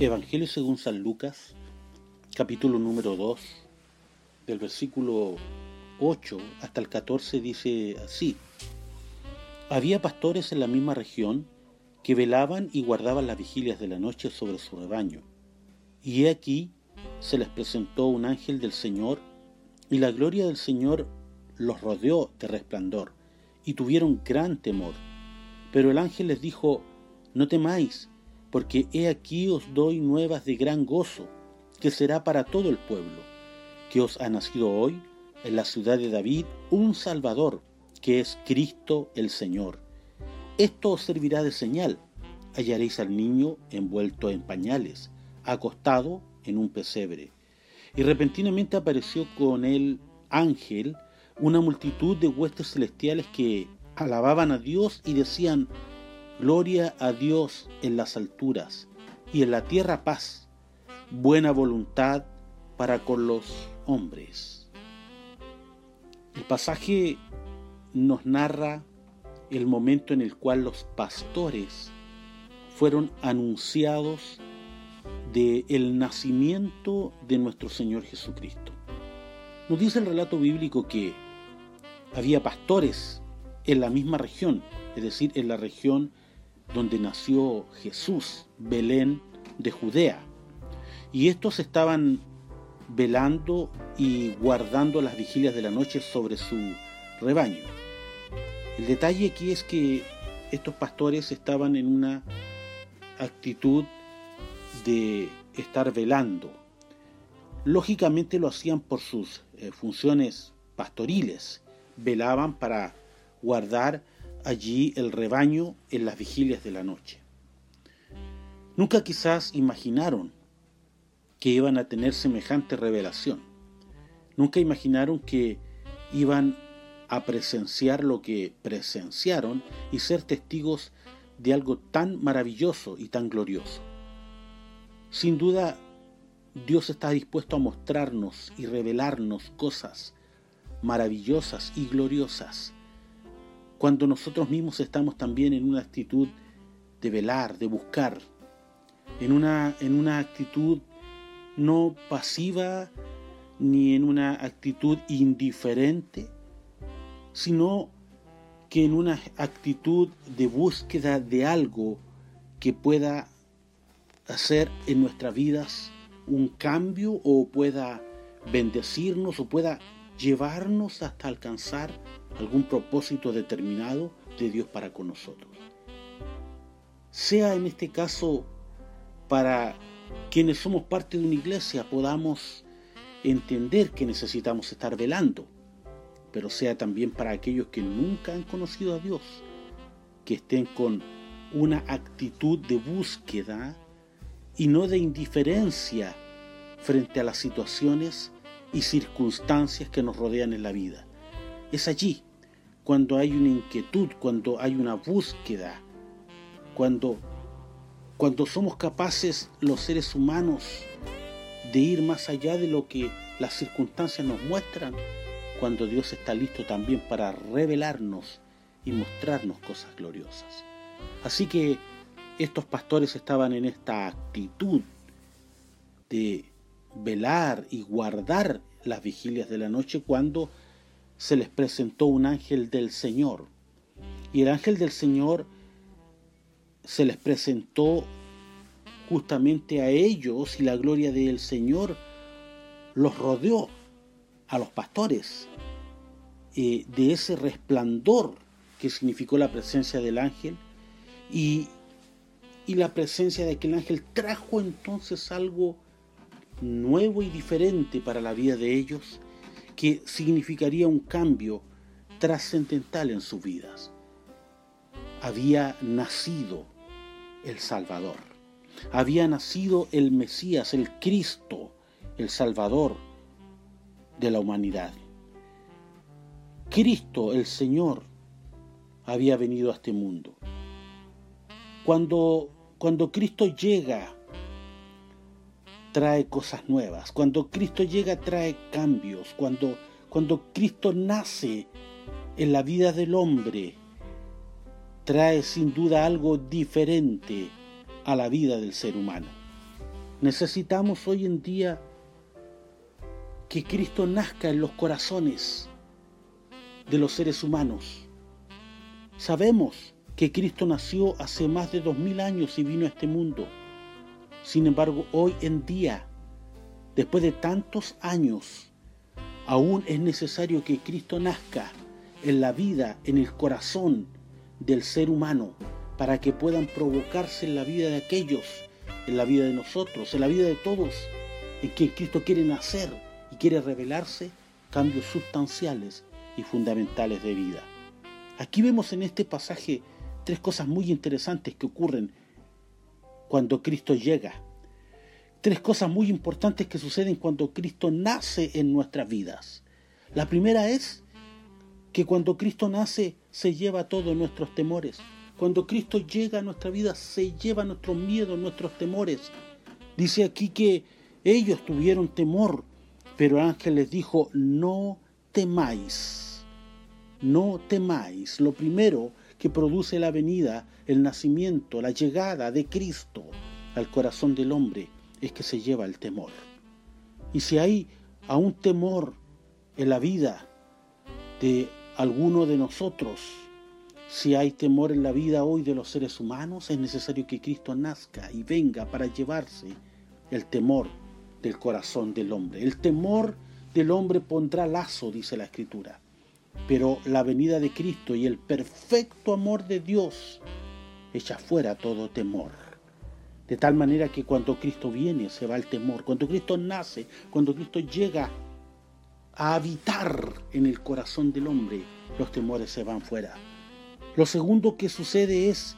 Evangelio según San Lucas, capítulo número 2, del versículo 8 hasta el 14 dice así. Había pastores en la misma región que velaban y guardaban las vigilias de la noche sobre su rebaño. Y he aquí se les presentó un ángel del Señor, y la gloria del Señor los rodeó de resplandor, y tuvieron gran temor. Pero el ángel les dijo, no temáis, porque he aquí os doy nuevas de gran gozo, que será para todo el pueblo, que os ha nacido hoy en la ciudad de David un Salvador, que es Cristo el Señor. Esto os servirá de señal. Hallaréis al niño envuelto en pañales, acostado en un pesebre. Y repentinamente apareció con el ángel una multitud de huestes celestiales que alababan a Dios y decían, Gloria a Dios en las alturas y en la tierra paz, buena voluntad para con los hombres. El pasaje nos narra el momento en el cual los pastores fueron anunciados de nacimiento de nuestro Señor Jesucristo. Nos dice el relato bíblico que había pastores en la misma región, es decir, en la región donde nació Jesús, Belén de Judea. Y estos estaban velando y guardando las vigilias de la noche sobre su rebaño. El detalle aquí es que estos pastores estaban en una actitud de estar velando. Lógicamente lo hacían por sus eh, funciones pastoriles. Velaban para guardar allí el rebaño en las vigilias de la noche. Nunca quizás imaginaron que iban a tener semejante revelación. Nunca imaginaron que iban a presenciar lo que presenciaron y ser testigos de algo tan maravilloso y tan glorioso. Sin duda, Dios está dispuesto a mostrarnos y revelarnos cosas maravillosas y gloriosas cuando nosotros mismos estamos también en una actitud de velar, de buscar, en una, en una actitud no pasiva ni en una actitud indiferente, sino que en una actitud de búsqueda de algo que pueda hacer en nuestras vidas un cambio o pueda bendecirnos o pueda llevarnos hasta alcanzar algún propósito determinado de Dios para con nosotros. Sea en este caso para quienes somos parte de una iglesia podamos entender que necesitamos estar velando, pero sea también para aquellos que nunca han conocido a Dios, que estén con una actitud de búsqueda y no de indiferencia frente a las situaciones y circunstancias que nos rodean en la vida. Es allí cuando hay una inquietud, cuando hay una búsqueda, cuando, cuando somos capaces los seres humanos de ir más allá de lo que las circunstancias nos muestran, cuando Dios está listo también para revelarnos y mostrarnos cosas gloriosas. Así que estos pastores estaban en esta actitud de velar y guardar las vigilias de la noche cuando se les presentó un ángel del Señor. Y el ángel del Señor se les presentó justamente a ellos y la gloria del Señor los rodeó a los pastores eh, de ese resplandor que significó la presencia del ángel y, y la presencia de aquel ángel trajo entonces algo nuevo y diferente para la vida de ellos que significaría un cambio trascendental en sus vidas. Había nacido el Salvador, había nacido el Mesías, el Cristo, el Salvador de la humanidad. Cristo, el Señor, había venido a este mundo. Cuando, cuando Cristo llega trae cosas nuevas. Cuando Cristo llega trae cambios. Cuando, cuando Cristo nace en la vida del hombre, trae sin duda algo diferente a la vida del ser humano. Necesitamos hoy en día que Cristo nazca en los corazones de los seres humanos. Sabemos que Cristo nació hace más de dos mil años y vino a este mundo. Sin embargo, hoy en día, después de tantos años, aún es necesario que Cristo nazca en la vida, en el corazón del ser humano, para que puedan provocarse en la vida de aquellos, en la vida de nosotros, en la vida de todos, en que Cristo quiere nacer y quiere revelarse cambios sustanciales y fundamentales de vida. Aquí vemos en este pasaje tres cosas muy interesantes que ocurren cuando Cristo llega. Tres cosas muy importantes que suceden cuando Cristo nace en nuestras vidas. La primera es que cuando Cristo nace se lleva todos nuestros temores. Cuando Cristo llega a nuestra vida se lleva nuestros miedos, nuestros temores. Dice aquí que ellos tuvieron temor, pero el ángel les dijo, no temáis, no temáis. Lo primero que produce la venida, el nacimiento, la llegada de Cristo al corazón del hombre es que se lleva el temor. Y si hay aún temor en la vida de alguno de nosotros, si hay temor en la vida hoy de los seres humanos, es necesario que Cristo nazca y venga para llevarse el temor del corazón del hombre. El temor del hombre pondrá lazo, dice la Escritura. Pero la venida de Cristo y el perfecto amor de Dios echa fuera todo temor. De tal manera que cuando Cristo viene se va el temor. Cuando Cristo nace, cuando Cristo llega a habitar en el corazón del hombre, los temores se van fuera. Lo segundo que sucede es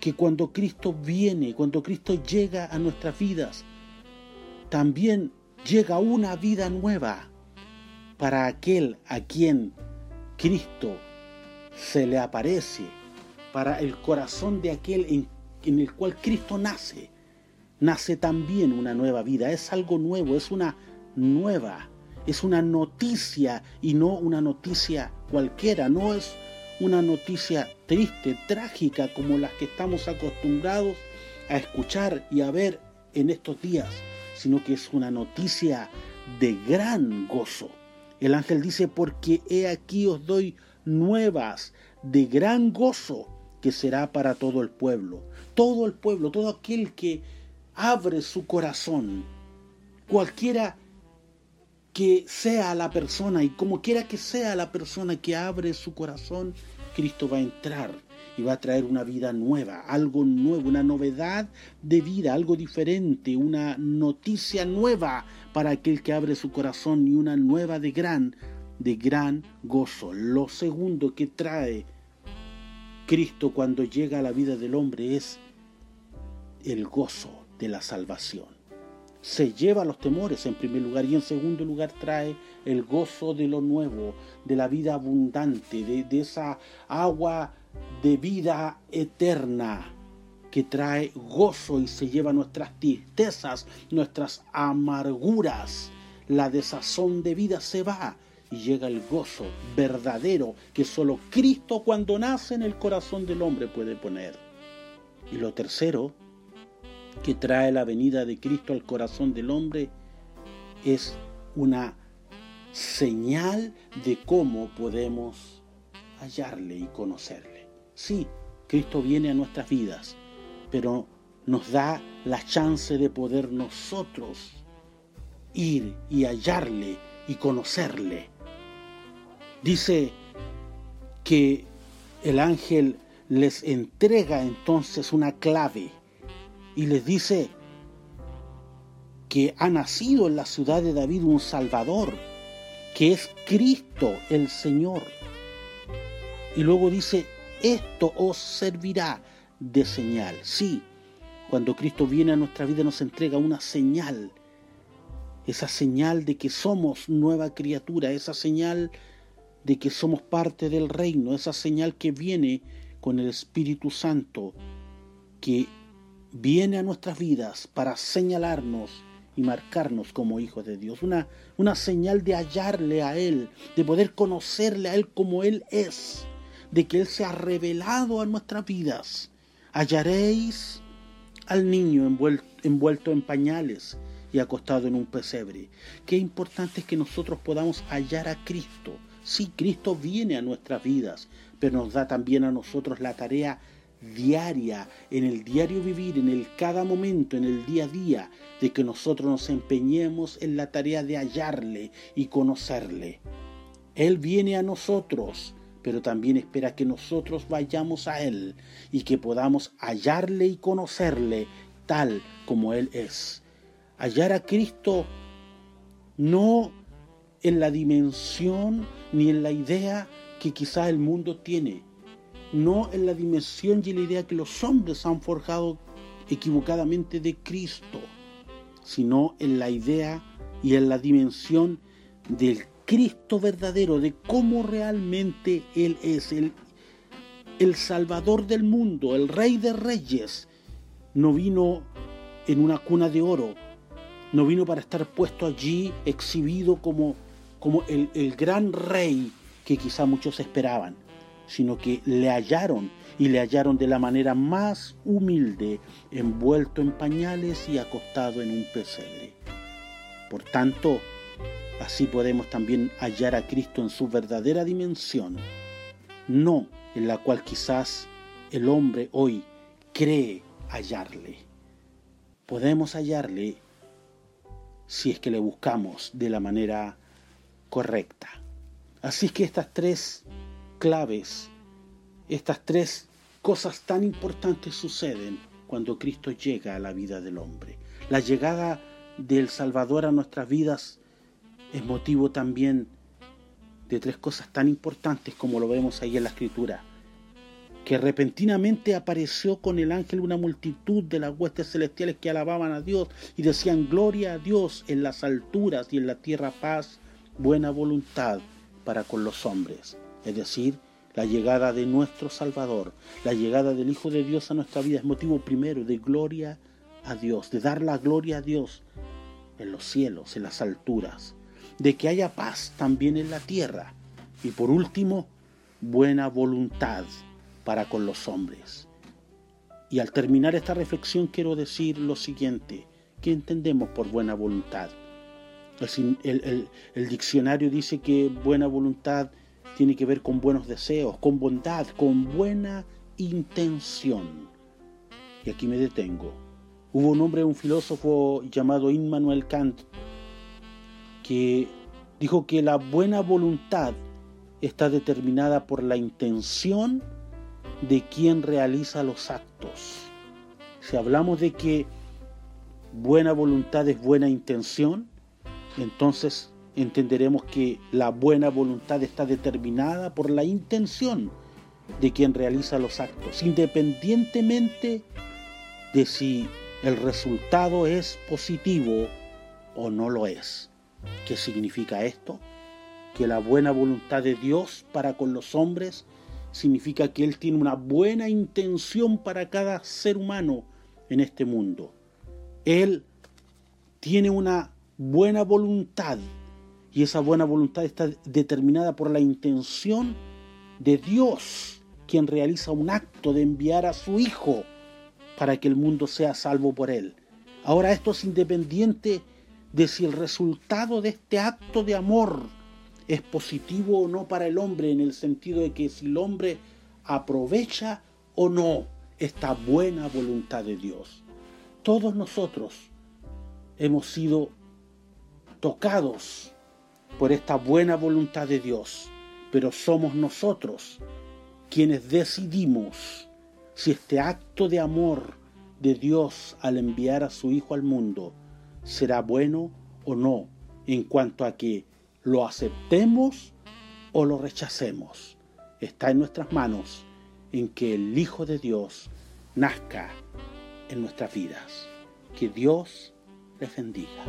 que cuando Cristo viene, cuando Cristo llega a nuestras vidas, también llega una vida nueva para aquel a quien Cristo se le aparece, para el corazón de aquel en, el cual Cristo nace. Nace también una nueva vida, es algo nuevo, es una nueva es una noticia y no una noticia cualquiera, no es una noticia triste, trágica como las que estamos acostumbrados a escuchar y a ver en estos días, sino que es una noticia de gran gozo. El ángel dice, porque he aquí os doy nuevas de gran gozo que será para todo el pueblo. Todo el pueblo, todo aquel que abre su corazón, cualquiera que sea la persona y como quiera que sea la persona que abre su corazón, Cristo va a entrar y va a traer una vida nueva, algo nuevo, una novedad de vida, algo diferente, una noticia nueva para aquel que abre su corazón y una nueva de gran, de gran gozo. Lo segundo que trae Cristo cuando llega a la vida del hombre es el gozo de la salvación se lleva los temores en primer lugar y en segundo lugar trae el gozo de lo nuevo, de la vida abundante, de, esa agua de vida eterna que trae gozo y se lleva nuestras tristezas, nuestras amarguras. La desazón de vida se va y llega el gozo verdadero que solo Cristo cuando nace en el corazón del hombre puede poner. Y lo tercero, que trae la venida de Cristo al corazón del hombre es una señal de cómo podemos hallarle y conocerle. Sí, Cristo viene a nuestras vidas, pero nos da la chance de poder nosotros ir y hallarle y conocerle. Dice que el ángel les entrega entonces una clave y les dice que ha nacido en la ciudad de David un Salvador, que es Cristo el Señor. Y luego dice, esto os servirá de señal. Sí, cuando Cristo viene a nuestra vida nos entrega una señal, esa señal de que somos nueva criatura, esa señal de que somos parte del reino, esa señal que viene con el Espíritu Santo, que viene a nuestras vidas para señalarnos y marcarnos como hijos de Dios. Una, una señal de hallarle a Él, de poder conocerle a Él como Él es, de que Él se ha revelado a nuestras vidas. Hallaréis al niño envuelto en pañales y acostado en un pesebre. Qué importante es que nosotros podamos hallar a Cristo. Sí, Cristo viene a nuestras vidas, pero nos da también a nosotros la tarea diaria, en el diario vivir, en el cada momento, en el día a día, de que nosotros nos empeñemos en la tarea de hallarle y conocerle. Él viene a nosotros, pero también espera que nosotros vayamos a Él y que podamos hallarle y conocerle tal como Él es. Hallar a Cristo no en la dimensión ni en la idea que quizá el mundo tiene, no en la dimensión y la idea que los hombres han forjado equivocadamente de Cristo, sino en la idea y en la dimensión del Cristo verdadero, de cómo realmente Él es el, el Salvador del mundo, el Rey de Reyes. No vino en una cuna de oro, no vino para estar puesto allí exhibido como, como el, el gran rey que quizá muchos esperaban sino que le hallaron y le hallaron de la manera más humilde, envuelto en pañales y acostado en un pesebre. Por tanto, así podemos también hallar a Cristo en su verdadera dimensión, no en la cual quizás el hombre hoy cree hallarle. Podemos hallarle si es que le buscamos de la manera correcta. Así que estas tres claves, estas tres cosas tan importantes suceden cuando Cristo llega a la vida del hombre. La llegada del Salvador a nuestras vidas es motivo también de tres cosas tan importantes como lo vemos ahí en la escritura. Que repentinamente apareció con el ángel una multitud de las huestes celestiales que alababan a Dios y decían gloria a Dios en las alturas y en la tierra paz, buena voluntad para con los hombres es decir, la llegada de nuestro Salvador, la llegada del Hijo de Dios a nuestra vida es motivo primero de gloria a Dios, de dar la gloria a Dios en los cielos, en las alturas, de que haya paz también en la tierra y por último, buena voluntad para con los hombres. Y al terminar esta reflexión quiero decir lo siguiente, ¿qué entendemos por buena voluntad? El, diccionario dice que buena voluntad tiene que ver con buenos deseos, con bondad, con buena intención. Y aquí me detengo. Hubo un hombre, un filósofo llamado Immanuel Kant, que dijo que la buena voluntad está determinada por la intención de quien realiza los actos. Si hablamos de que buena voluntad es buena intención, entonces entenderemos que la buena voluntad está determinada por la intención de quien realiza los actos, independientemente de si el resultado es positivo o no lo es. ¿Qué significa esto? Que la buena voluntad de Dios para con los hombres significa que Él tiene una buena intención para cada ser humano en este mundo. Él tiene una buena voluntad y esa buena voluntad está determinada por la intención de Dios, quien realiza un acto de enviar a su Hijo para que el mundo sea salvo por él. Ahora esto es independiente de si el resultado de este acto de amor es positivo o no para el hombre, en el sentido de que si el hombre aprovecha o no esta buena voluntad de Dios. Todos nosotros hemos sido tocados por esta buena voluntad de Dios, pero somos nosotros quienes decidimos si este acto de amor de Dios al enviar a su Hijo al mundo será bueno o no en cuanto a que lo aceptemos o lo rechacemos. Está en nuestras manos en que el Hijo de Dios nazca en nuestras vidas. Que Dios les bendiga.